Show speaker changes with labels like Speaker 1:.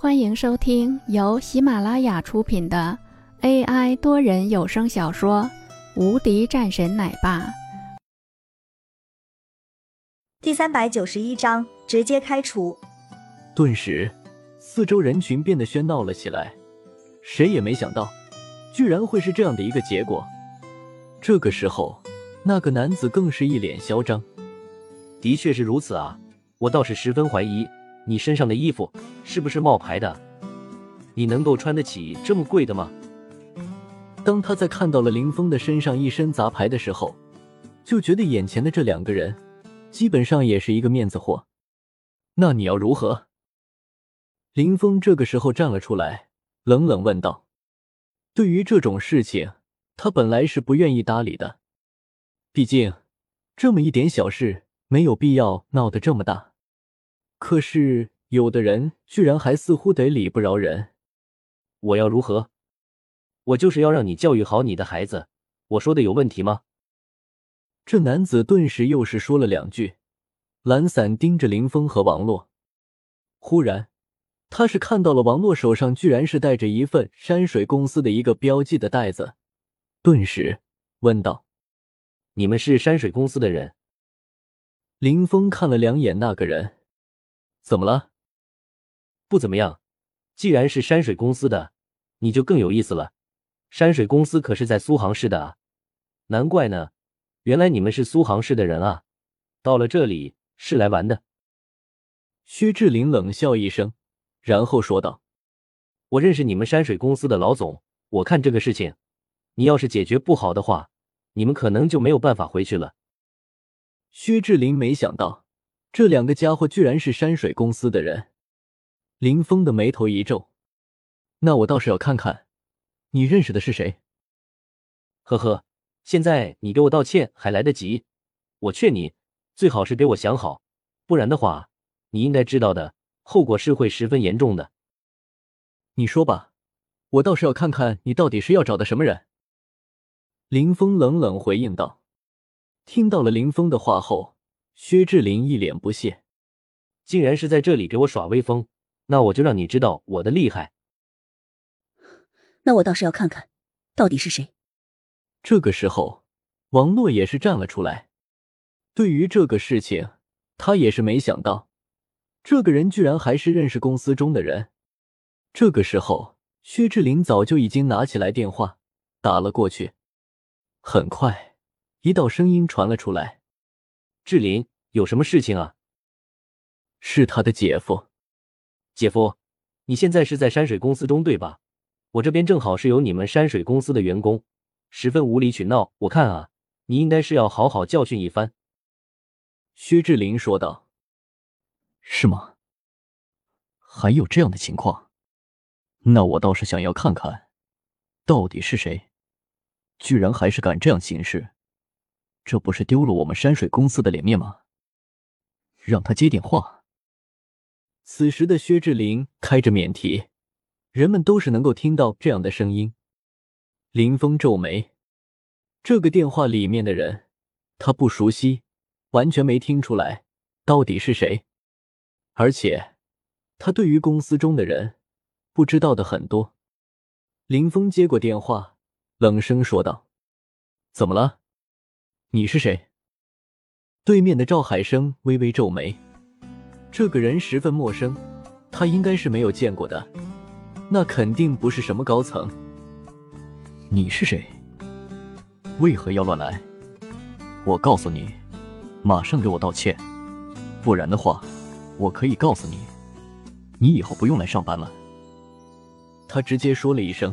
Speaker 1: 欢迎收听由喜马拉雅出品的 AI 多人有声小说《无敌战神奶爸》
Speaker 2: 第三百九十一章，直接开除。
Speaker 3: 顿时，四周人群变得喧闹了起来。谁也没想到，居然会是这样的一个结果。这个时候，那个男子更是一脸嚣张。
Speaker 4: 的确是如此啊，我倒是十分怀疑。你身上的衣服是不是冒牌的？你能够穿得起这么贵的吗？
Speaker 3: 当他在看到了林峰的身上一身杂牌的时候，就觉得眼前的这两个人基本上也是一个面子货。那你要如何？林峰这个时候站了出来，冷冷问道：“对于这种事情，他本来是不愿意搭理的，毕竟这么一点小事，没有必要闹得这么大。”可是有的人居然还似乎得理不饶人。
Speaker 4: 我要如何？我就是要让你教育好你的孩子。我说的有问题吗？
Speaker 3: 这男子顿时又是说了两句，懒散盯着林峰和王洛。忽然，他是看到了王洛手上居然是带着一份山水公司的一个标记的袋子，顿时问道：“
Speaker 4: 你们是山水公司的人？”
Speaker 3: 林峰看了两眼那个人。怎么了？
Speaker 4: 不怎么样。既然是山水公司的，你就更有意思了。山水公司可是在苏杭市的啊，难怪呢。原来你们是苏杭市的人啊，到了这里是来玩的。
Speaker 3: 薛志林冷笑一声，然后说道：“
Speaker 4: 我认识你们山水公司的老总，我看这个事情，你要是解决不好的话，你们可能就没有办法回去了。”
Speaker 3: 薛志林没想到。这两个家伙居然是山水公司的人，林峰的眉头一皱。那我倒是要看看，你认识的是谁？
Speaker 4: 呵呵，现在你给我道歉还来得及。我劝你最好是给我想好，不然的话，你应该知道的后果是会十分严重的。
Speaker 3: 你说吧，我倒是要看看你到底是要找的什么人。林峰冷冷回应道。听到了林峰的话后。薛志林一脸不屑，
Speaker 4: 竟然是在这里给我耍威风，那我就让你知道我的厉害。
Speaker 5: 那我倒是要看看，到底是谁。
Speaker 3: 这个时候，王诺也是站了出来。对于这个事情，他也是没想到，这个人居然还是认识公司中的人。这个时候，薛志林早就已经拿起来电话打了过去。很快，一道声音传了出来。
Speaker 4: 志林，有什么事情啊？
Speaker 3: 是他的姐夫。
Speaker 4: 姐夫，你现在是在山水公司中对吧？我这边正好是有你们山水公司的员工，十分无理取闹，我看啊，你应该是要好好教训一番。
Speaker 3: 薛志林说道。
Speaker 6: 是吗？还有这样的情况？那我倒是想要看看，到底是谁，居然还是敢这样行事。这不是丢了我们山水公司的脸面吗？让他接电话。
Speaker 3: 此时的薛志林开着免提，人们都是能够听到这样的声音。林峰皱眉，这个电话里面的人他不熟悉，完全没听出来到底是谁。而且他对于公司中的人不知道的很多。林峰接过电话，冷声说道：“怎么了？”你是谁？对面的赵海生微微皱眉，这个人十分陌生，他应该是没有见过的，那肯定不是什么高层。
Speaker 6: 你是谁？为何要乱来？我告诉你，马上给我道歉，不然的话，我可以告诉你，你以后不用来上班了。
Speaker 3: 他直接说了一声。